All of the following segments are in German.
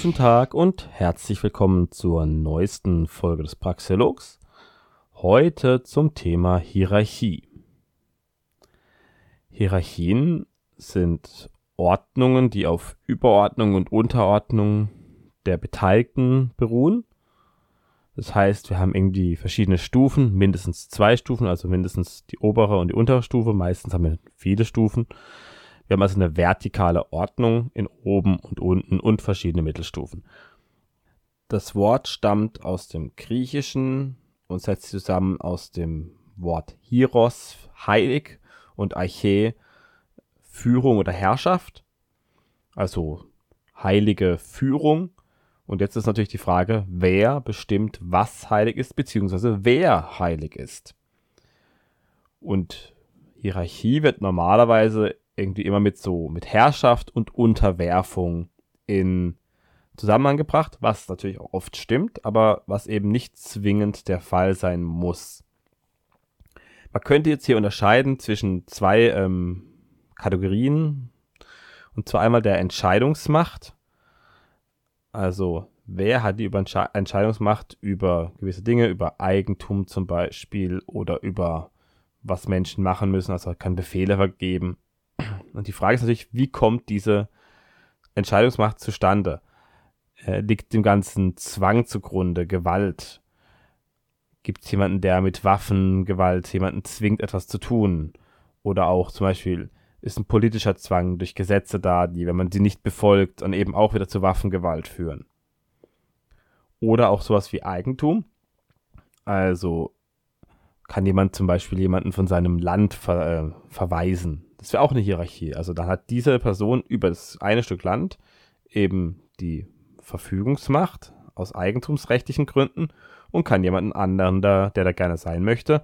Guten Tag und herzlich willkommen zur neuesten Folge des Praxiologs. Heute zum Thema Hierarchie. Hierarchien sind Ordnungen, die auf Überordnung und Unterordnung der Beteiligten beruhen. Das heißt, wir haben irgendwie verschiedene Stufen, mindestens zwei Stufen, also mindestens die obere und die untere Stufe. Meistens haben wir viele Stufen. Wir haben also eine vertikale Ordnung in oben und unten und verschiedene Mittelstufen. Das Wort stammt aus dem Griechischen und setzt zusammen aus dem Wort Hieros, heilig, und Arche, Führung oder Herrschaft. Also heilige Führung. Und jetzt ist natürlich die Frage, wer bestimmt, was heilig ist, beziehungsweise wer heilig ist. Und Hierarchie wird normalerweise irgendwie immer mit so, mit Herrschaft und Unterwerfung in Zusammenhang gebracht, was natürlich auch oft stimmt, aber was eben nicht zwingend der Fall sein muss. Man könnte jetzt hier unterscheiden zwischen zwei ähm, Kategorien, und zwar einmal der Entscheidungsmacht, also wer hat die über Entscheidungsmacht über gewisse Dinge, über Eigentum zum Beispiel oder über was Menschen machen müssen, also kann Befehle vergeben und die Frage ist natürlich, wie kommt diese Entscheidungsmacht zustande? Äh, liegt dem ganzen Zwang zugrunde, Gewalt? Gibt es jemanden, der mit Waffen, Gewalt jemanden zwingt, etwas zu tun? Oder auch zum Beispiel ist ein politischer Zwang durch Gesetze da, die, wenn man sie nicht befolgt, dann eben auch wieder zu Waffengewalt führen. Oder auch sowas wie Eigentum. Also kann jemand zum Beispiel jemanden von seinem Land ver, äh, verweisen. Das wäre auch eine Hierarchie. Also dann hat diese Person über das eine Stück Land eben die Verfügungsmacht aus eigentumsrechtlichen Gründen und kann jemanden anderen, da, der da gerne sein möchte,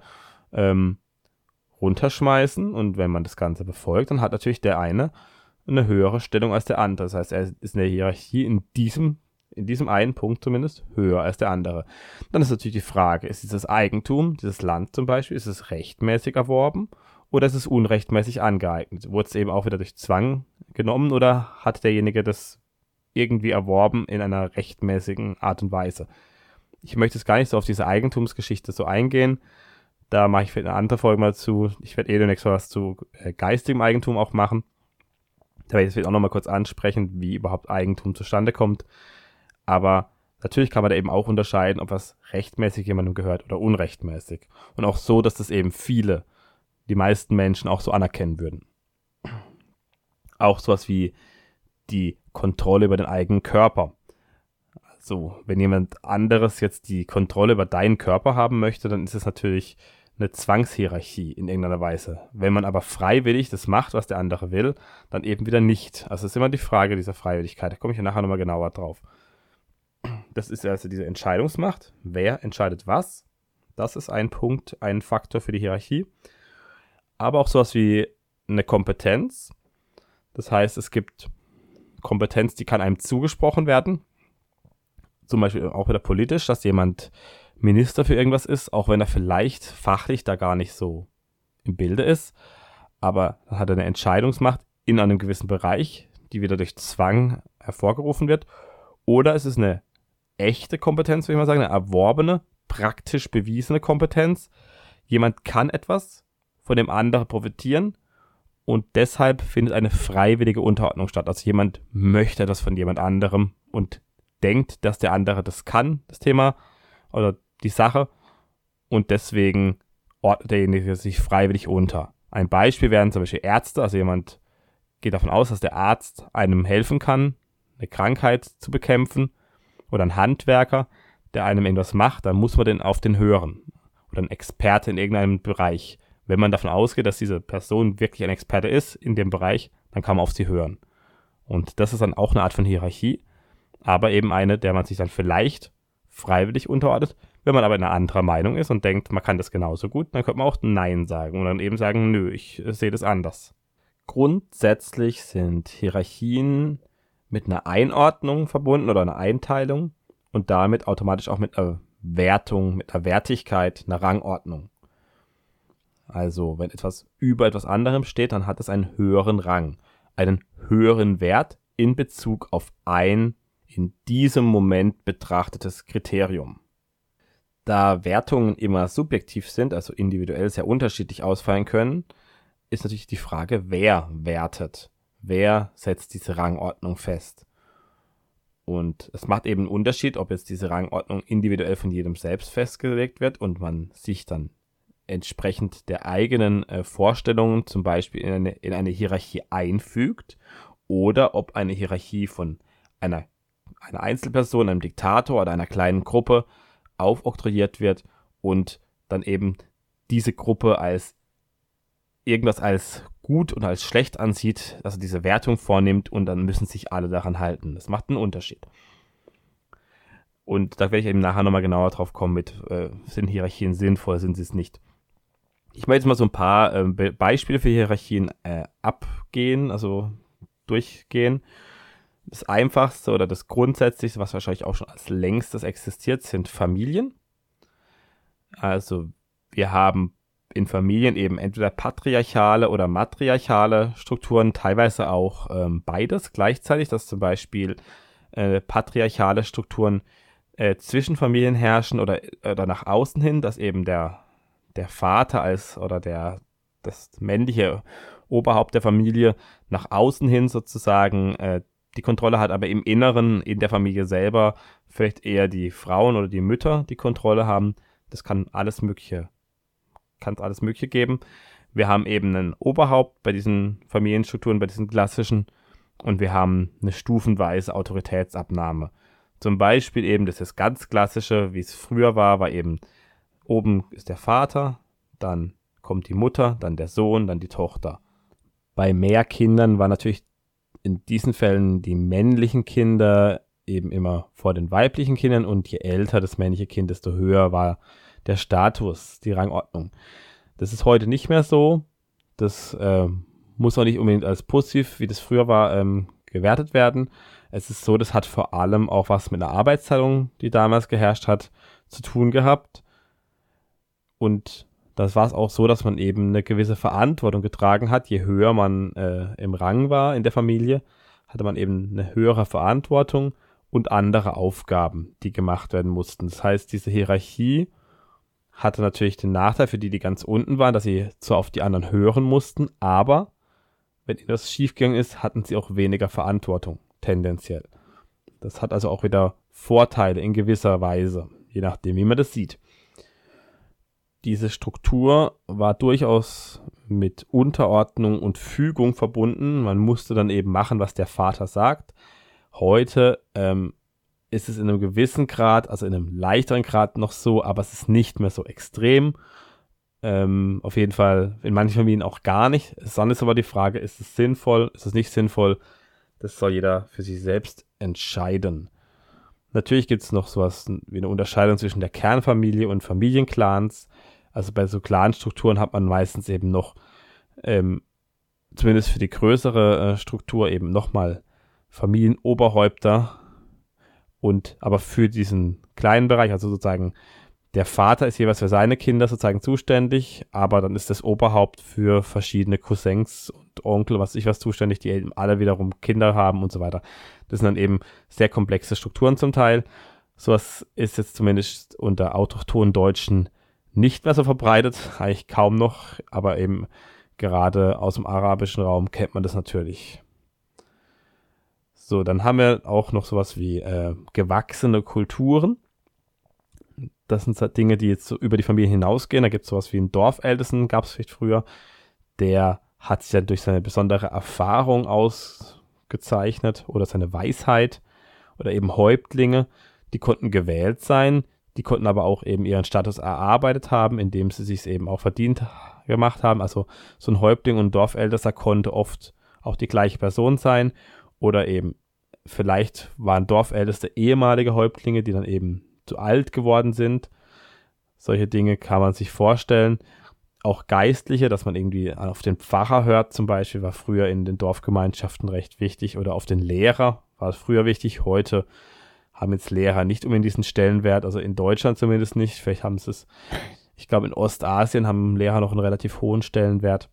ähm, runterschmeißen. Und wenn man das Ganze befolgt, dann hat natürlich der eine eine höhere Stellung als der andere. Das heißt, er ist in der Hierarchie in diesem, in diesem einen Punkt zumindest höher als der andere. Dann ist natürlich die Frage, ist dieses Eigentum, dieses Land zum Beispiel, ist es rechtmäßig erworben oder ist es unrechtmäßig angeeignet? Wurde es eben auch wieder durch Zwang genommen oder hat derjenige das irgendwie erworben in einer rechtmäßigen Art und Weise? Ich möchte jetzt gar nicht so auf diese Eigentumsgeschichte so eingehen. Da mache ich vielleicht eine andere Folge mal zu. Ich werde eh demnächst was zu äh, geistigem Eigentum auch machen. Da werde ich jetzt auch nochmal kurz ansprechen, wie überhaupt Eigentum zustande kommt. Aber natürlich kann man da eben auch unterscheiden, ob was rechtmäßig jemandem gehört oder unrechtmäßig. Und auch so, dass das eben viele die meisten Menschen auch so anerkennen würden. Auch sowas wie die Kontrolle über den eigenen Körper. Also, wenn jemand anderes jetzt die Kontrolle über deinen Körper haben möchte, dann ist es natürlich eine Zwangshierarchie in irgendeiner Weise. Wenn man aber freiwillig das macht, was der andere will, dann eben wieder nicht. Also es ist immer die Frage dieser Freiwilligkeit. Da komme ich ja nachher nochmal genauer drauf. Das ist also diese Entscheidungsmacht. Wer entscheidet was? Das ist ein Punkt, ein Faktor für die Hierarchie aber auch sowas wie eine Kompetenz. Das heißt, es gibt Kompetenz, die kann einem zugesprochen werden. Zum Beispiel auch wieder politisch, dass jemand Minister für irgendwas ist, auch wenn er vielleicht fachlich da gar nicht so im Bilde ist. Aber dann hat er eine Entscheidungsmacht in einem gewissen Bereich, die wieder durch Zwang hervorgerufen wird. Oder es ist eine echte Kompetenz, würde ich mal sagen, eine erworbene, praktisch bewiesene Kompetenz. Jemand kann etwas, von dem anderen profitieren. Und deshalb findet eine freiwillige Unterordnung statt. Also jemand möchte das von jemand anderem und denkt, dass der andere das kann, das Thema oder die Sache. Und deswegen ordnet derjenige sich freiwillig unter. Ein Beispiel wären zum Beispiel Ärzte, also jemand geht davon aus, dass der Arzt einem helfen kann, eine Krankheit zu bekämpfen. Oder ein Handwerker, der einem irgendwas macht, dann muss man den auf den hören. Oder ein Experte in irgendeinem Bereich wenn man davon ausgeht, dass diese Person wirklich ein Experte ist in dem Bereich, dann kann man auf sie hören. Und das ist dann auch eine Art von Hierarchie, aber eben eine, der man sich dann vielleicht freiwillig unterordnet. Wenn man aber in einer anderen Meinung ist und denkt, man kann das genauso gut, dann könnte man auch Nein sagen und dann eben sagen, nö, ich sehe das anders. Grundsätzlich sind Hierarchien mit einer Einordnung verbunden oder einer Einteilung und damit automatisch auch mit einer Wertung, mit einer Wertigkeit, einer Rangordnung. Also, wenn etwas über etwas anderem steht, dann hat es einen höheren Rang, einen höheren Wert in Bezug auf ein in diesem Moment betrachtetes Kriterium. Da Wertungen immer subjektiv sind, also individuell sehr unterschiedlich ausfallen können, ist natürlich die Frage, wer wertet, wer setzt diese Rangordnung fest. Und es macht eben einen Unterschied, ob jetzt diese Rangordnung individuell von jedem selbst festgelegt wird und man sich dann entsprechend der eigenen äh, Vorstellungen zum Beispiel in eine, in eine Hierarchie einfügt oder ob eine Hierarchie von einer, einer Einzelperson, einem Diktator oder einer kleinen Gruppe aufoktroyiert wird und dann eben diese Gruppe als irgendwas als gut und als schlecht ansieht, also diese Wertung vornimmt und dann müssen sich alle daran halten. Das macht einen Unterschied. Und da werde ich eben nachher nochmal genauer drauf kommen mit, äh, sind Hierarchien sinnvoll, sind sie es nicht. Ich möchte jetzt mal so ein paar äh, Be Beispiele für Hierarchien äh, abgehen, also durchgehen. Das einfachste oder das grundsätzlichste, was wahrscheinlich auch schon als längstes existiert, sind Familien. Also wir haben in Familien eben entweder patriarchale oder matriarchale Strukturen, teilweise auch ähm, beides gleichzeitig, dass zum Beispiel äh, patriarchale Strukturen äh, zwischen Familien herrschen oder, oder nach außen hin, dass eben der der Vater als oder der das männliche Oberhaupt der Familie nach außen hin sozusagen äh, die Kontrolle hat, aber im Inneren, in der Familie selber, vielleicht eher die Frauen oder die Mütter die Kontrolle haben. Das kann alles Mögliche, kann alles Mögliche geben. Wir haben eben ein Oberhaupt bei diesen Familienstrukturen, bei diesen klassischen, und wir haben eine stufenweise Autoritätsabnahme. Zum Beispiel eben, das ist ganz klassische, wie es früher war, war eben Oben ist der Vater, dann kommt die Mutter, dann der Sohn, dann die Tochter. Bei mehr Kindern war natürlich in diesen Fällen die männlichen Kinder eben immer vor den weiblichen Kindern und je älter das männliche Kind, desto höher war der Status, die Rangordnung. Das ist heute nicht mehr so. Das äh, muss auch nicht unbedingt als positiv, wie das früher war, ähm, gewertet werden. Es ist so, das hat vor allem auch was mit einer Arbeitsteilung, die damals geherrscht hat, zu tun gehabt. Und das war es auch so, dass man eben eine gewisse Verantwortung getragen hat. Je höher man äh, im Rang war in der Familie, hatte man eben eine höhere Verantwortung und andere Aufgaben, die gemacht werden mussten. Das heißt, diese Hierarchie hatte natürlich den Nachteil für die, die ganz unten waren, dass sie zwar auf die anderen hören mussten, aber wenn ihnen das schiefgegangen ist, hatten sie auch weniger Verantwortung, tendenziell. Das hat also auch wieder Vorteile in gewisser Weise, je nachdem, wie man das sieht diese Struktur war durchaus mit Unterordnung und Fügung verbunden. Man musste dann eben machen, was der Vater sagt. Heute ähm, ist es in einem gewissen Grad, also in einem leichteren Grad noch so, aber es ist nicht mehr so extrem. Ähm, auf jeden Fall in manchen Familien auch gar nicht. Dann ist aber die Frage, ist es sinnvoll, ist es nicht sinnvoll? Das soll jeder für sich selbst entscheiden. Natürlich gibt es noch sowas wie eine Unterscheidung zwischen der Kernfamilie und Familienclans. Also bei so Clan-Strukturen hat man meistens eben noch, ähm, zumindest für die größere äh, Struktur, eben nochmal Familienoberhäupter. Und aber für diesen kleinen Bereich, also sozusagen der Vater ist jeweils für seine Kinder sozusagen zuständig, aber dann ist das Oberhaupt für verschiedene Cousins und Onkel, was ich was zuständig, die eben alle wiederum Kinder haben und so weiter. Das sind dann eben sehr komplexe Strukturen zum Teil. Sowas ist jetzt zumindest unter autochthonen Deutschen nicht mehr so verbreitet, eigentlich kaum noch, aber eben gerade aus dem arabischen Raum kennt man das natürlich. So, dann haben wir auch noch sowas wie äh, gewachsene Kulturen. Das sind halt Dinge, die jetzt so über die Familie hinausgehen. Da gibt es sowas wie einen Dorfältesten, gab es vielleicht früher. Der hat sich ja durch seine besondere Erfahrung ausgezeichnet oder seine Weisheit oder eben Häuptlinge, die konnten gewählt sein, die konnten aber auch eben ihren Status erarbeitet haben, indem sie sich eben auch verdient gemacht haben. Also so ein Häuptling und Dorfältester konnte oft auch die gleiche Person sein oder eben vielleicht waren Dorfälteste ehemalige Häuptlinge, die dann eben zu alt geworden sind. Solche Dinge kann man sich vorstellen. Auch Geistliche, dass man irgendwie auf den Pfarrer hört zum Beispiel, war früher in den Dorfgemeinschaften recht wichtig oder auf den Lehrer war es früher wichtig. Heute haben jetzt Lehrer nicht unbedingt diesen Stellenwert, also in Deutschland zumindest nicht. Vielleicht haben sie es, ich glaube, in Ostasien haben Lehrer noch einen relativ hohen Stellenwert.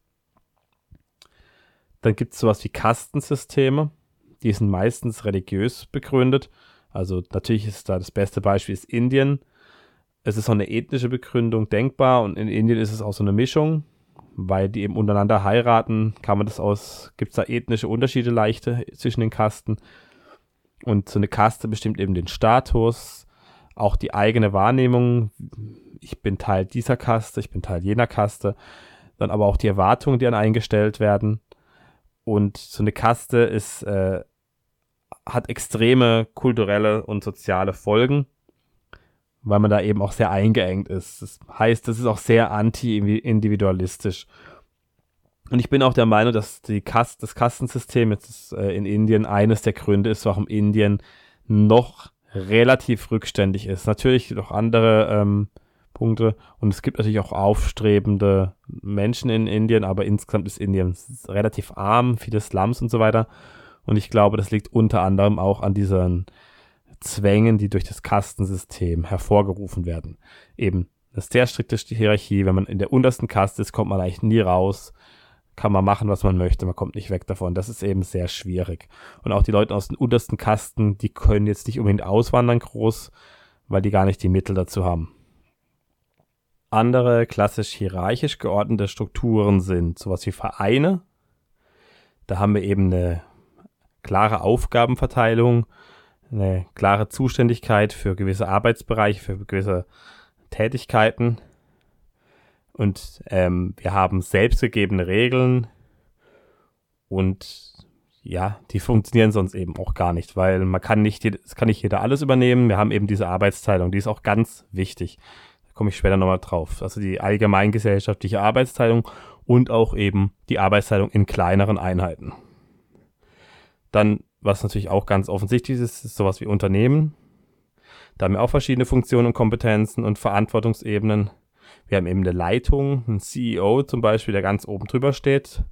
Dann gibt es sowas wie Kastensysteme. Die sind meistens religiös begründet. Also natürlich ist da das beste Beispiel ist Indien. Es ist so eine ethnische Begründung denkbar und in Indien ist es auch so eine Mischung, weil die eben untereinander heiraten, kann man das aus, gibt es da ethnische Unterschiede leichte zwischen den Kasten. Und so eine Kaste bestimmt eben den Status, auch die eigene Wahrnehmung. Ich bin Teil dieser Kaste, ich bin Teil jener Kaste. Dann aber auch die Erwartungen, die an eingestellt werden. Und so eine Kaste ist, äh, hat extreme kulturelle und soziale Folgen, weil man da eben auch sehr eingeengt ist. Das heißt, das ist auch sehr anti-individualistisch. Und ich bin auch der Meinung, dass die Kast das Kastensystem jetzt äh, in Indien eines der Gründe ist, warum Indien noch relativ rückständig ist. Natürlich noch andere ähm, Punkte und es gibt natürlich auch aufstrebende Menschen in Indien, aber insgesamt ist Indien relativ arm, viele Slums und so weiter. Und ich glaube, das liegt unter anderem auch an diesen Zwängen, die durch das Kastensystem hervorgerufen werden. Eben eine sehr strikte Hierarchie. Wenn man in der untersten Kaste ist, kommt man eigentlich nie raus. Kann man machen, was man möchte. Man kommt nicht weg davon. Das ist eben sehr schwierig. Und auch die Leute aus den untersten Kasten, die können jetzt nicht unbedingt auswandern groß, weil die gar nicht die Mittel dazu haben. Andere klassisch hierarchisch geordnete Strukturen sind sowas wie Vereine. Da haben wir eben eine klare Aufgabenverteilung, eine klare Zuständigkeit für gewisse Arbeitsbereiche, für gewisse Tätigkeiten. Und ähm, wir haben selbstgegebene Regeln und ja, die funktionieren sonst eben auch gar nicht, weil man kann nicht, es kann nicht jeder alles übernehmen. Wir haben eben diese Arbeitsteilung, die ist auch ganz wichtig. Da komme ich später nochmal drauf. Also die allgemeingesellschaftliche Arbeitsteilung und auch eben die Arbeitsteilung in kleineren Einheiten. Dann, was natürlich auch ganz offensichtlich ist, ist sowas wie Unternehmen. Da haben wir auch verschiedene Funktionen und Kompetenzen und Verantwortungsebenen. Wir haben eben eine Leitung, einen CEO zum Beispiel, der ganz oben drüber steht.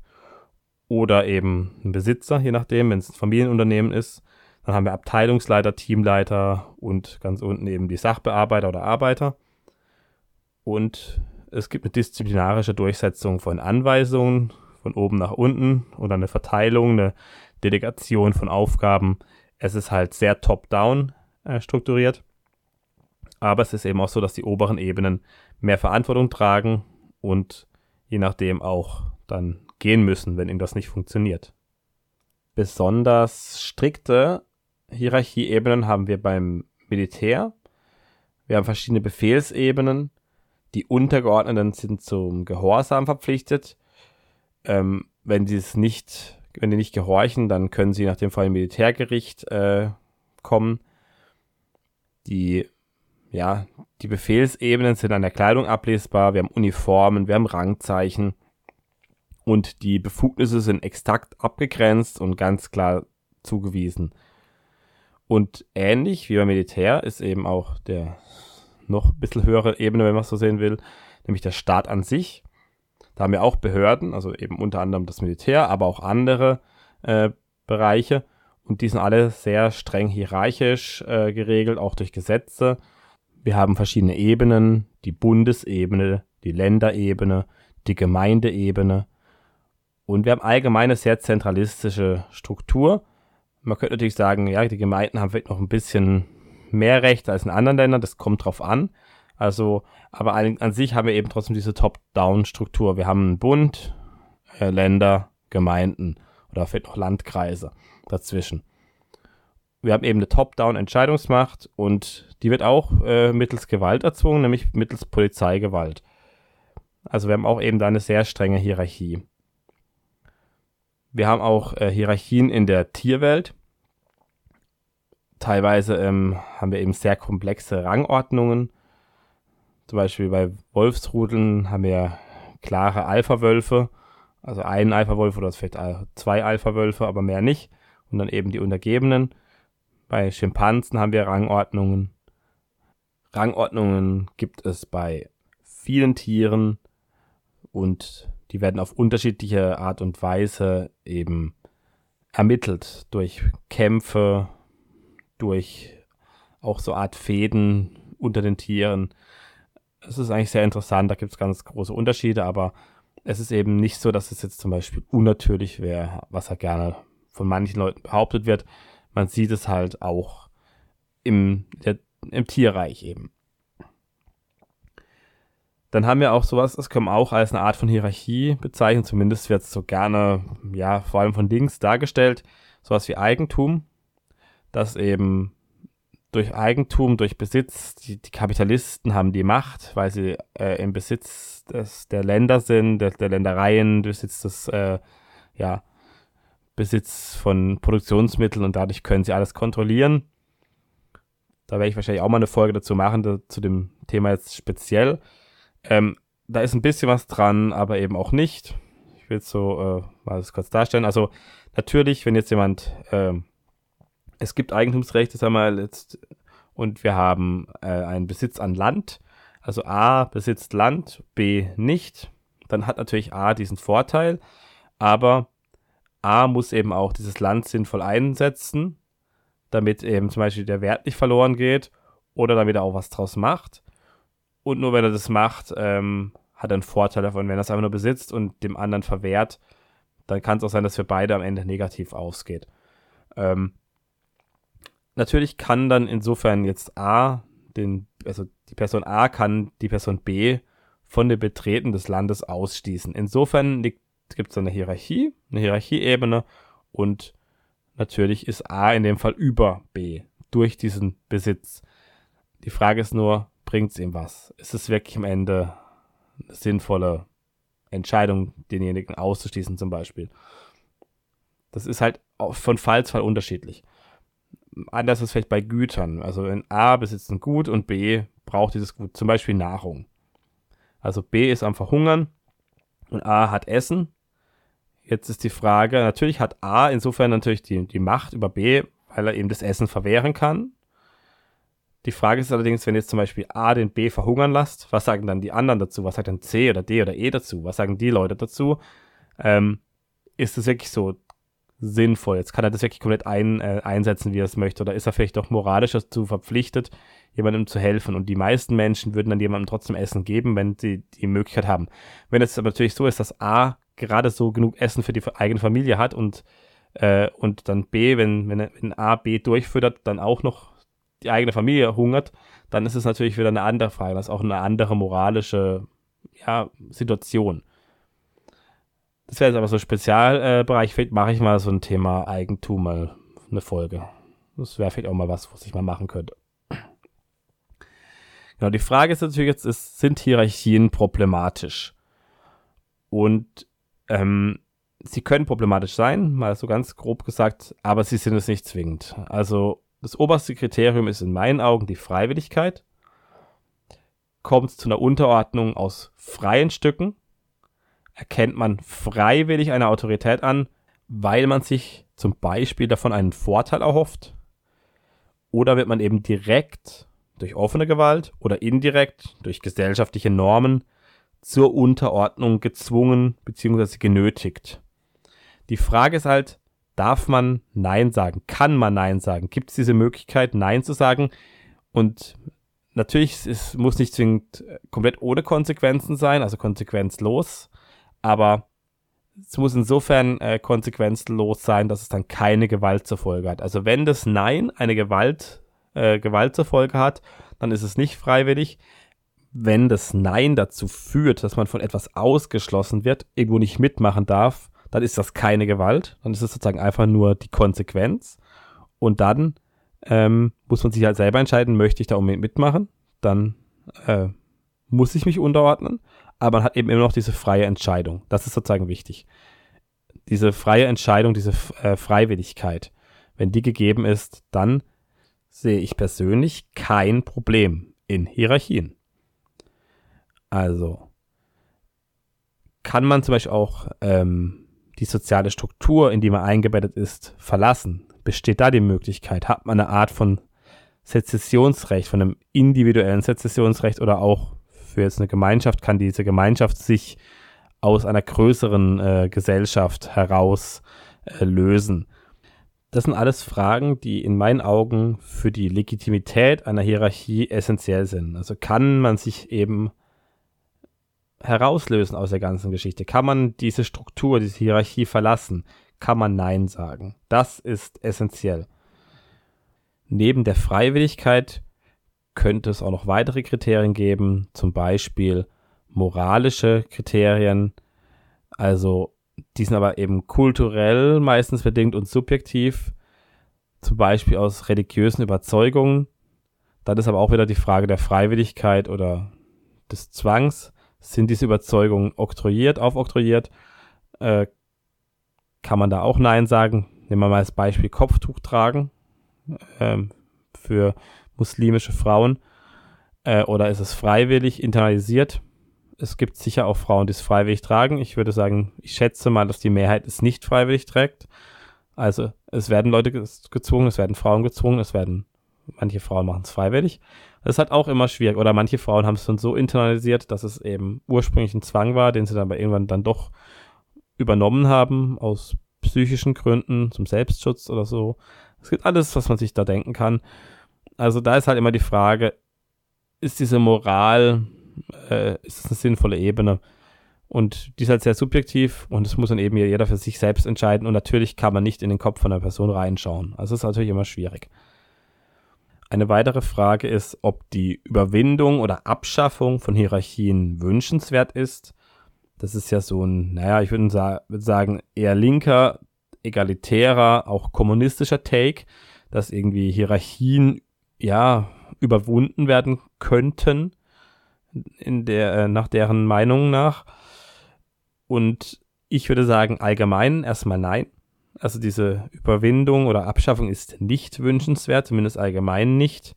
Oder eben einen Besitzer, je nachdem, wenn es ein Familienunternehmen ist. Dann haben wir Abteilungsleiter, Teamleiter und ganz unten eben die Sachbearbeiter oder Arbeiter. Und es gibt eine disziplinarische Durchsetzung von Anweisungen von oben nach unten oder eine Verteilung, eine Delegation von Aufgaben. Es ist halt sehr top-down äh, strukturiert. Aber es ist eben auch so, dass die oberen Ebenen mehr Verantwortung tragen und je nachdem auch dann gehen müssen, wenn irgendwas nicht funktioniert. Besonders strikte Hierarchieebenen haben wir beim Militär. Wir haben verschiedene Befehlsebenen. Die Untergeordneten sind zum Gehorsam verpflichtet. Ähm, wenn sie es nicht wenn die nicht gehorchen, dann können sie nach dem Fall im Militärgericht äh, kommen. Die, ja, die Befehlsebenen sind an der Kleidung ablesbar. Wir haben Uniformen, wir haben Rangzeichen. Und die Befugnisse sind exakt abgegrenzt und ganz klar zugewiesen. Und ähnlich wie beim Militär ist eben auch der noch ein bisschen höhere Ebene, wenn man es so sehen will, nämlich der Staat an sich. Da haben wir auch Behörden, also eben unter anderem das Militär, aber auch andere äh, Bereiche. Und die sind alle sehr streng hierarchisch äh, geregelt, auch durch Gesetze. Wir haben verschiedene Ebenen, die Bundesebene, die Länderebene, die Gemeindeebene. Und wir haben allgemeine sehr zentralistische Struktur. Man könnte natürlich sagen, ja, die Gemeinden haben vielleicht noch ein bisschen mehr Rechte als in anderen Ländern, das kommt drauf an. Also, aber an, an sich haben wir eben trotzdem diese Top-Down-Struktur. Wir haben einen Bund, äh, Länder, Gemeinden oder vielleicht noch Landkreise dazwischen. Wir haben eben eine Top-Down-Entscheidungsmacht und die wird auch äh, mittels Gewalt erzwungen, nämlich mittels Polizeigewalt. Also wir haben auch eben da eine sehr strenge Hierarchie. Wir haben auch äh, Hierarchien in der Tierwelt. Teilweise ähm, haben wir eben sehr komplexe Rangordnungen zum Beispiel bei Wolfsrudeln haben wir klare Alpha-Wölfe, also einen Alpha-Wolf oder vielleicht zwei Alpha-Wölfe, aber mehr nicht. Und dann eben die Untergebenen. Bei Schimpansen haben wir Rangordnungen. Rangordnungen gibt es bei vielen Tieren und die werden auf unterschiedliche Art und Weise eben ermittelt durch Kämpfe, durch auch so Art Fäden unter den Tieren es ist eigentlich sehr interessant, da gibt es ganz große Unterschiede, aber es ist eben nicht so, dass es jetzt zum Beispiel unnatürlich wäre, was ja gerne von manchen Leuten behauptet wird. Man sieht es halt auch im, im Tierreich eben. Dann haben wir auch sowas, das können wir auch als eine Art von Hierarchie bezeichnen, zumindest wird es so gerne, ja, vor allem von links dargestellt, sowas wie Eigentum, dass eben durch Eigentum, durch Besitz, die, die Kapitalisten haben die Macht, weil sie äh, im Besitz des, der Länder sind, der, der Ländereien, Besitz des, äh, ja, Besitz von Produktionsmitteln und dadurch können sie alles kontrollieren. Da werde ich wahrscheinlich auch mal eine Folge dazu machen, da, zu dem Thema jetzt speziell. Ähm, da ist ein bisschen was dran, aber eben auch nicht. Ich will es so äh, mal kurz darstellen. Also natürlich, wenn jetzt jemand, äh, es gibt Eigentumsrechte, sagen wir jetzt, und wir haben äh, einen Besitz an Land. Also A besitzt Land, B nicht. Dann hat natürlich A diesen Vorteil, aber A muss eben auch dieses Land sinnvoll einsetzen, damit eben zum Beispiel der Wert nicht verloren geht oder damit er auch was draus macht. Und nur wenn er das macht, ähm, hat er einen Vorteil davon. Wenn er es einfach nur besitzt und dem anderen verwehrt, dann kann es auch sein, dass für beide am Ende negativ ausgeht. Ähm, natürlich kann dann insofern jetzt A, den, also die Person A kann die Person B von dem Betreten des Landes ausschließen. Insofern gibt es eine Hierarchie, eine Hierarchieebene und natürlich ist A in dem Fall über B durch diesen Besitz. Die Frage ist nur, bringt es ihm was? Ist es wirklich am Ende eine sinnvolle Entscheidung, denjenigen auszuschließen zum Beispiel? Das ist halt von Fall zu Fall unterschiedlich. Anders ist es vielleicht bei Gütern. Also wenn A besitzt ein Gut und B braucht dieses Gut, zum Beispiel Nahrung. Also B ist am Verhungern und A hat Essen. Jetzt ist die Frage, natürlich hat A insofern natürlich die, die Macht über B, weil er eben das Essen verwehren kann. Die Frage ist allerdings, wenn jetzt zum Beispiel A den B verhungern lässt, was sagen dann die anderen dazu? Was sagt dann C oder D oder E dazu? Was sagen die Leute dazu? Ähm, ist das wirklich so sinnvoll? Jetzt kann er das wirklich komplett ein, äh, einsetzen, wie er es möchte. Oder ist er vielleicht doch moralisch dazu verpflichtet, jemandem zu helfen? Und die meisten Menschen würden dann jemandem trotzdem Essen geben, wenn sie die Möglichkeit haben. Wenn es aber natürlich so ist, dass A gerade so genug Essen für die eigene Familie hat und, äh, und dann B, wenn, wenn, wenn A B durchfüttert, dann auch noch die eigene Familie hungert, dann ist es natürlich wieder eine andere Frage. Das ist auch eine andere moralische ja, Situation. Das wäre jetzt aber so ein Spezialbereich. Vielleicht mache ich mal so ein Thema Eigentum mal eine Folge. Das wäre vielleicht auch mal was, was ich mal machen könnte. Genau, die Frage ist natürlich jetzt, ist, sind Hierarchien problematisch? Und ähm, sie können problematisch sein, mal so ganz grob gesagt, aber sie sind es nicht zwingend. Also das oberste Kriterium ist in meinen Augen die Freiwilligkeit. Kommt es zu einer Unterordnung aus freien Stücken, erkennt man freiwillig eine Autorität an, weil man sich zum Beispiel davon einen Vorteil erhofft, oder wird man eben direkt durch offene Gewalt oder indirekt durch gesellschaftliche Normen zur Unterordnung gezwungen bzw. genötigt. Die Frage ist halt, darf man Nein sagen? Kann man Nein sagen? Gibt es diese Möglichkeit, Nein zu sagen? Und natürlich, es muss nicht zwingend komplett ohne Konsequenzen sein, also konsequenzlos, aber es muss insofern äh, konsequenzlos sein, dass es dann keine Gewalt zur Folge hat. Also wenn das Nein eine Gewalt, äh, Gewalt zur Folge hat, dann ist es nicht freiwillig. Wenn das Nein dazu führt, dass man von etwas ausgeschlossen wird, irgendwo nicht mitmachen darf, dann ist das keine Gewalt, dann ist es sozusagen einfach nur die Konsequenz. Und dann ähm, muss man sich halt selber entscheiden, möchte ich da unbedingt mitmachen, dann äh, muss ich mich unterordnen, aber man hat eben immer noch diese freie Entscheidung. Das ist sozusagen wichtig. Diese freie Entscheidung, diese äh, Freiwilligkeit, wenn die gegeben ist, dann sehe ich persönlich kein Problem in Hierarchien. Also kann man zum Beispiel auch ähm, die soziale Struktur, in die man eingebettet ist, verlassen? Besteht da die Möglichkeit? Hat man eine Art von Sezessionsrecht, von einem individuellen Sezessionsrecht oder auch für jetzt eine Gemeinschaft, kann diese Gemeinschaft sich aus einer größeren äh, Gesellschaft heraus äh, lösen? Das sind alles Fragen, die in meinen Augen für die Legitimität einer Hierarchie essentiell sind. Also kann man sich eben herauslösen aus der ganzen Geschichte? Kann man diese Struktur, diese Hierarchie verlassen? Kann man Nein sagen? Das ist essentiell. Neben der Freiwilligkeit könnte es auch noch weitere Kriterien geben, zum Beispiel moralische Kriterien. Also die sind aber eben kulturell meistens bedingt und subjektiv, zum Beispiel aus religiösen Überzeugungen. Dann ist aber auch wieder die Frage der Freiwilligkeit oder des Zwangs. Sind diese Überzeugungen oktroyiert, aufoktroyiert? Äh, kann man da auch Nein sagen? Nehmen wir mal als Beispiel Kopftuch tragen ähm, für muslimische Frauen. Äh, oder ist es freiwillig internalisiert? Es gibt sicher auch Frauen, die es freiwillig tragen. Ich würde sagen, ich schätze mal, dass die Mehrheit es nicht freiwillig trägt. Also es werden Leute gezwungen, es werden Frauen gezwungen, es werden, manche Frauen machen es freiwillig. Das ist halt auch immer schwierig. Oder manche Frauen haben es dann so internalisiert, dass es eben ursprünglich ein Zwang war, den sie dann aber irgendwann dann doch übernommen haben, aus psychischen Gründen, zum Selbstschutz oder so. Es gibt alles, was man sich da denken kann. Also da ist halt immer die Frage, ist diese Moral, äh, ist das eine sinnvolle Ebene? Und die ist halt sehr subjektiv und es muss dann eben jeder für sich selbst entscheiden. Und natürlich kann man nicht in den Kopf von einer Person reinschauen. Also es ist natürlich immer schwierig. Eine weitere Frage ist, ob die Überwindung oder Abschaffung von Hierarchien wünschenswert ist. Das ist ja so ein, naja, ich würde sagen, eher linker, egalitärer, auch kommunistischer Take, dass irgendwie Hierarchien, ja, überwunden werden könnten, in der, äh, nach deren Meinung nach. Und ich würde sagen, allgemein erstmal nein. Also diese Überwindung oder Abschaffung ist nicht wünschenswert, zumindest allgemein nicht,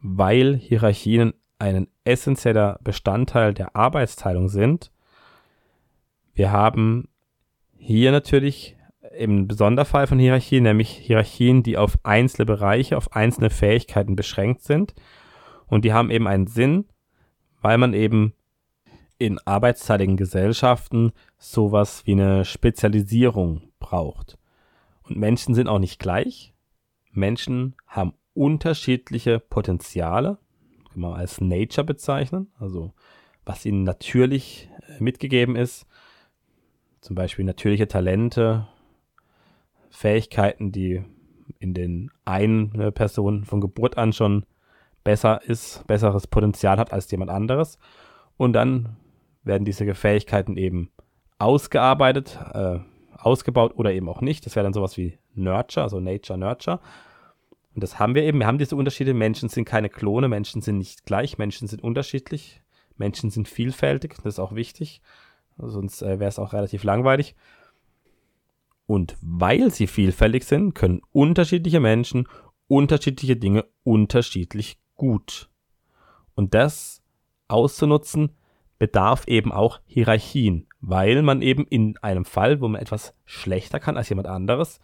weil Hierarchien ein essentieller Bestandteil der Arbeitsteilung sind. Wir haben hier natürlich im Sonderfall von Hierarchien, nämlich Hierarchien, die auf einzelne Bereiche, auf einzelne Fähigkeiten beschränkt sind. Und die haben eben einen Sinn, weil man eben in arbeitsteiligen Gesellschaften sowas wie eine Spezialisierung braucht. Und Menschen sind auch nicht gleich. Menschen haben unterschiedliche Potenziale, kann man als Nature bezeichnen, also was ihnen natürlich äh, mitgegeben ist. Zum Beispiel natürliche Talente, Fähigkeiten, die in den einen Person von Geburt an schon besser ist, besseres Potenzial hat als jemand anderes. Und dann werden diese Fähigkeiten eben ausgearbeitet, äh, ausgebaut oder eben auch nicht. Das wäre dann sowas wie Nurture, also Nature, Nurture. Und das haben wir eben. Wir haben diese Unterschiede. Menschen sind keine Klone, Menschen sind nicht gleich, Menschen sind unterschiedlich, Menschen sind vielfältig. Das ist auch wichtig. Sonst äh, wäre es auch relativ langweilig. Und weil sie vielfältig sind, können unterschiedliche Menschen unterschiedliche Dinge unterschiedlich gut. Und das auszunutzen bedarf eben auch Hierarchien, weil man eben in einem Fall, wo man etwas schlechter kann als jemand anderes,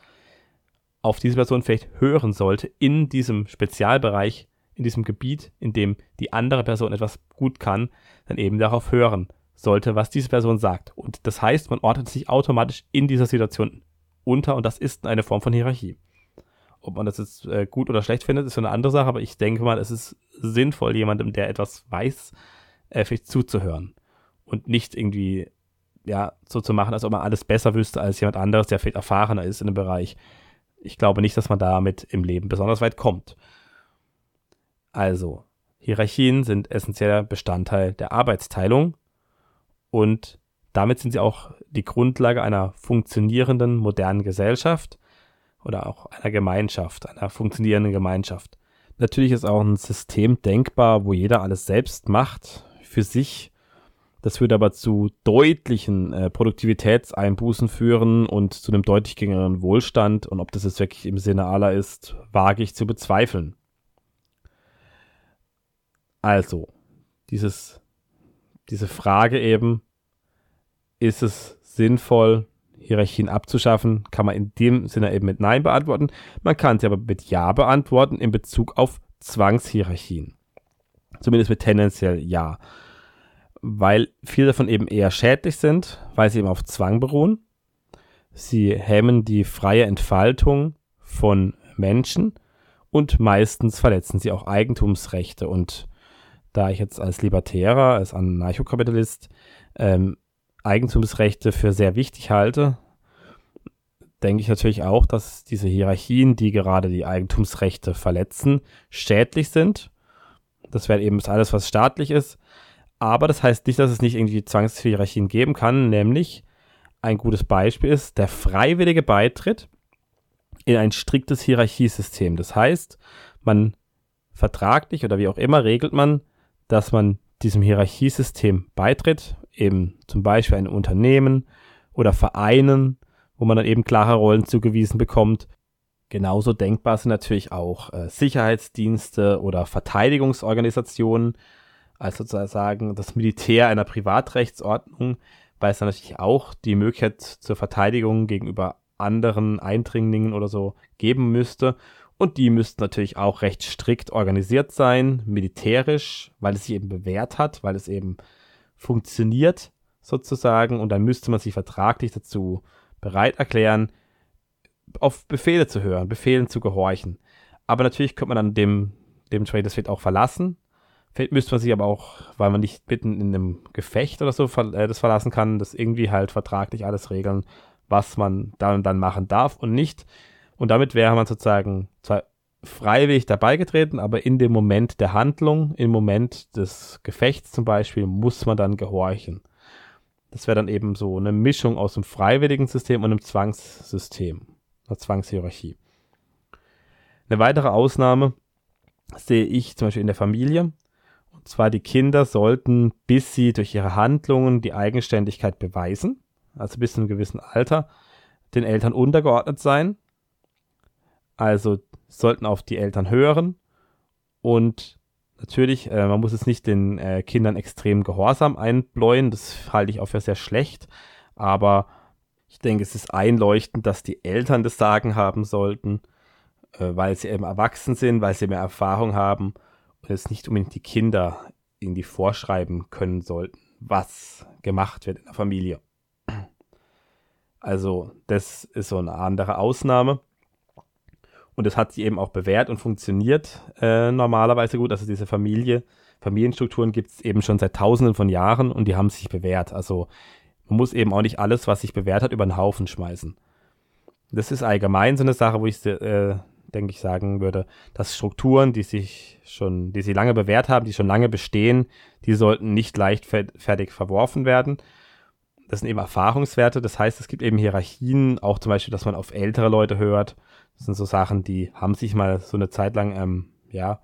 auf diese Person vielleicht hören sollte in diesem Spezialbereich, in diesem Gebiet, in dem die andere Person etwas gut kann, dann eben darauf hören sollte, was diese Person sagt. Und das heißt, man ordnet sich automatisch in dieser Situation unter und das ist eine Form von Hierarchie. Ob man das jetzt äh, gut oder schlecht findet, ist so eine andere Sache, aber ich denke mal, es ist sinnvoll, jemandem, der etwas weiß, äh, vielleicht zuzuhören. Und nicht irgendwie, ja, so zu machen, als ob man alles besser wüsste als jemand anderes, der vielleicht erfahrener ist in dem Bereich. Ich glaube nicht, dass man damit im Leben besonders weit kommt. Also, Hierarchien sind essentieller Bestandteil der Arbeitsteilung und damit sind sie auch die Grundlage einer funktionierenden modernen Gesellschaft oder auch einer Gemeinschaft, einer funktionierenden Gemeinschaft. Natürlich ist auch ein System denkbar, wo jeder alles selbst macht, für sich. Das würde aber zu deutlichen äh, Produktivitätseinbußen führen und zu einem deutlich geringeren Wohlstand. Und ob das jetzt wirklich im Sinne aller ist, wage ich zu bezweifeln. Also, dieses, diese Frage eben, ist es sinnvoll, Hierarchien abzuschaffen, kann man in dem Sinne eben mit Nein beantworten. Man kann sie aber mit Ja beantworten in Bezug auf Zwangshierarchien. Zumindest mit tendenziell Ja. Weil viele davon eben eher schädlich sind, weil sie eben auf Zwang beruhen. Sie hemmen die freie Entfaltung von Menschen und meistens verletzen sie auch Eigentumsrechte. Und da ich jetzt als Libertärer, als Anarchokapitalist ähm, Eigentumsrechte für sehr wichtig halte, denke ich natürlich auch, dass diese Hierarchien, die gerade die Eigentumsrechte verletzen, schädlich sind. Das wäre eben alles, was staatlich ist. Aber das heißt nicht, dass es nicht irgendwie Zwangshierarchien geben kann, nämlich ein gutes Beispiel ist der freiwillige Beitritt in ein striktes Hierarchiesystem. Das heißt, man vertraglich oder wie auch immer regelt man, dass man diesem Hierarchiesystem beitritt, eben zum Beispiel ein Unternehmen oder Vereinen, wo man dann eben klare Rollen zugewiesen bekommt. Genauso denkbar sind natürlich auch äh, Sicherheitsdienste oder Verteidigungsorganisationen, also sozusagen das Militär einer Privatrechtsordnung, weil es dann natürlich auch die Möglichkeit zur Verteidigung gegenüber anderen Eindringlingen oder so geben müsste. Und die müssten natürlich auch recht strikt organisiert sein, militärisch, weil es sich eben bewährt hat, weil es eben funktioniert sozusagen. Und dann müsste man sich vertraglich dazu bereit erklären, auf Befehle zu hören, Befehlen zu gehorchen. Aber natürlich könnte man dann dem, dem Trade das auch verlassen. Vielleicht müsste man sich aber auch, weil man nicht mitten in einem Gefecht oder so äh, das verlassen kann, das irgendwie halt vertraglich alles regeln, was man dann und dann machen darf und nicht. Und damit wäre man sozusagen zwar freiwillig dabei getreten, aber in dem Moment der Handlung, im Moment des Gefechts zum Beispiel, muss man dann gehorchen. Das wäre dann eben so eine Mischung aus einem freiwilligen System und einem Zwangssystem, einer Zwangshierarchie. Eine weitere Ausnahme sehe ich zum Beispiel in der Familie. Und zwar die Kinder sollten, bis sie durch ihre Handlungen die Eigenständigkeit beweisen, also bis zu einem gewissen Alter, den Eltern untergeordnet sein. Also sollten auf die Eltern hören und natürlich, äh, man muss es nicht den äh, Kindern extrem Gehorsam einbläuen, das halte ich auch für sehr schlecht, aber ich denke, es ist einleuchtend, dass die Eltern das Sagen haben sollten, äh, weil sie eben erwachsen sind, weil sie mehr Erfahrung haben und es nicht unbedingt die Kinder irgendwie vorschreiben können sollten, was gemacht wird in der Familie. Also, das ist so eine andere Ausnahme. Und das hat sich eben auch bewährt und funktioniert äh, normalerweise gut. Also diese Familie, Familienstrukturen gibt es eben schon seit tausenden von Jahren und die haben sich bewährt. Also man muss eben auch nicht alles, was sich bewährt hat, über den Haufen schmeißen. Das ist allgemein so eine Sache, wo ich, äh, denke ich, sagen würde, dass Strukturen, die sich schon, die sie lange bewährt haben, die schon lange bestehen, die sollten nicht leichtfertig verworfen werden. Das sind eben Erfahrungswerte. Das heißt, es gibt eben Hierarchien, auch zum Beispiel, dass man auf ältere Leute hört das sind so Sachen, die haben sich mal so eine Zeit lang, ähm, ja,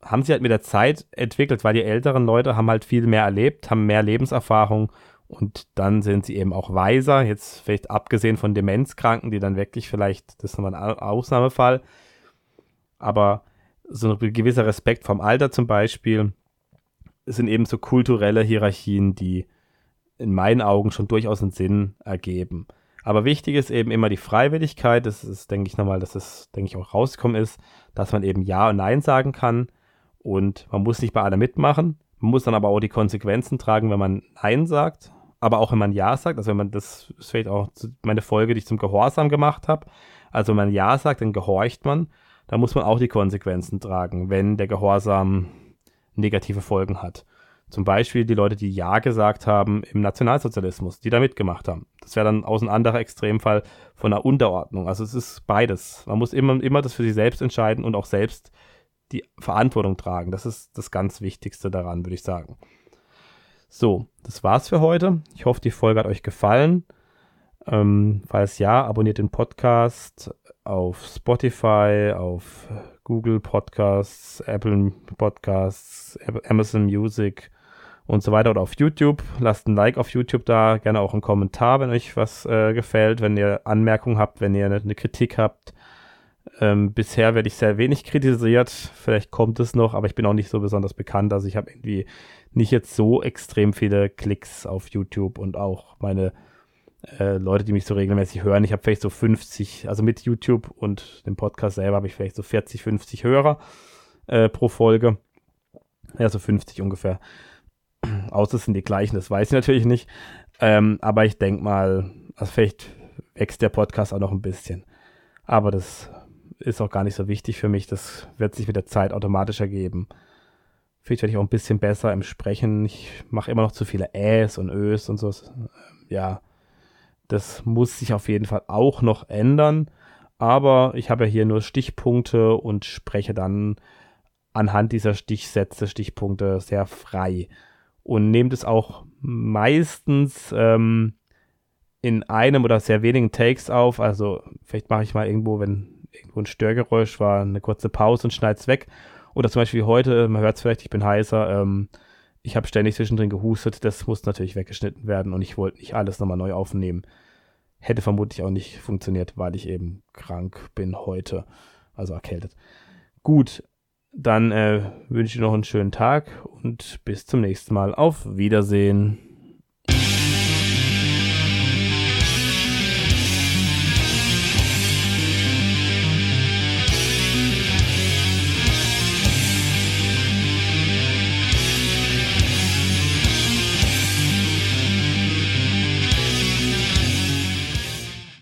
haben sie halt mit der Zeit entwickelt, weil die älteren Leute haben halt viel mehr erlebt, haben mehr Lebenserfahrung und dann sind sie eben auch weiser. Jetzt vielleicht abgesehen von Demenzkranken, die dann wirklich vielleicht, das ist nochmal ein Ausnahmefall, aber so ein gewisser Respekt vom Alter zum Beispiel sind eben so kulturelle Hierarchien, die in meinen Augen schon durchaus einen Sinn ergeben. Aber wichtig ist eben immer die Freiwilligkeit. Das ist, denke ich nochmal, dass es, denke ich, auch rausgekommen ist, dass man eben Ja und Nein sagen kann. Und man muss nicht bei allem mitmachen. Man muss dann aber auch die Konsequenzen tragen, wenn man Nein sagt. Aber auch wenn man Ja sagt. Also wenn man, das ist vielleicht auch meine Folge, die ich zum Gehorsam gemacht habe. Also wenn man Ja sagt, dann gehorcht man. Da muss man auch die Konsequenzen tragen, wenn der Gehorsam negative Folgen hat. Zum Beispiel die Leute, die Ja gesagt haben im Nationalsozialismus, die da mitgemacht haben. Das wäre dann aus ein anderer Extremfall von einer Unterordnung. Also es ist beides. Man muss immer, immer das für sich selbst entscheiden und auch selbst die Verantwortung tragen. Das ist das ganz Wichtigste daran, würde ich sagen. So, das war's für heute. Ich hoffe, die Folge hat euch gefallen. Ähm, falls ja, abonniert den Podcast auf Spotify, auf Google Podcasts, Apple Podcasts, Amazon Music und so weiter oder auf YouTube. Lasst ein Like auf YouTube da, gerne auch einen Kommentar, wenn euch was äh, gefällt, wenn ihr Anmerkungen habt, wenn ihr eine, eine Kritik habt. Ähm, bisher werde ich sehr wenig kritisiert, vielleicht kommt es noch, aber ich bin auch nicht so besonders bekannt. Also ich habe irgendwie nicht jetzt so extrem viele Klicks auf YouTube und auch meine äh, Leute, die mich so regelmäßig hören. Ich habe vielleicht so 50, also mit YouTube und dem Podcast selber habe ich vielleicht so 40, 50 Hörer äh, pro Folge. Ja, so 50 ungefähr. Außer es sind die gleichen, das weiß ich natürlich nicht. Ähm, aber ich denke mal, also vielleicht wächst der Podcast auch noch ein bisschen. Aber das ist auch gar nicht so wichtig für mich. Das wird sich mit der Zeit automatisch ergeben. Vielleicht werde ich auch ein bisschen besser im Sprechen. Ich mache immer noch zu viele Äs und Ös und so. Ja, Das muss sich auf jeden Fall auch noch ändern. Aber ich habe ja hier nur Stichpunkte und spreche dann anhand dieser Stichsätze, Stichpunkte sehr frei. Und nehmt es auch meistens ähm, in einem oder sehr wenigen Takes auf. Also vielleicht mache ich mal irgendwo, wenn irgendwo ein Störgeräusch war, eine kurze Pause und schneide es weg. Oder zum Beispiel heute, man hört es vielleicht, ich bin heißer, ähm, ich habe ständig zwischendrin gehustet, das muss natürlich weggeschnitten werden und ich wollte nicht alles nochmal neu aufnehmen. Hätte vermutlich auch nicht funktioniert, weil ich eben krank bin heute, also erkältet. Gut, dann äh, wünsche ich noch einen schönen Tag und bis zum nächsten Mal. Auf Wiedersehen.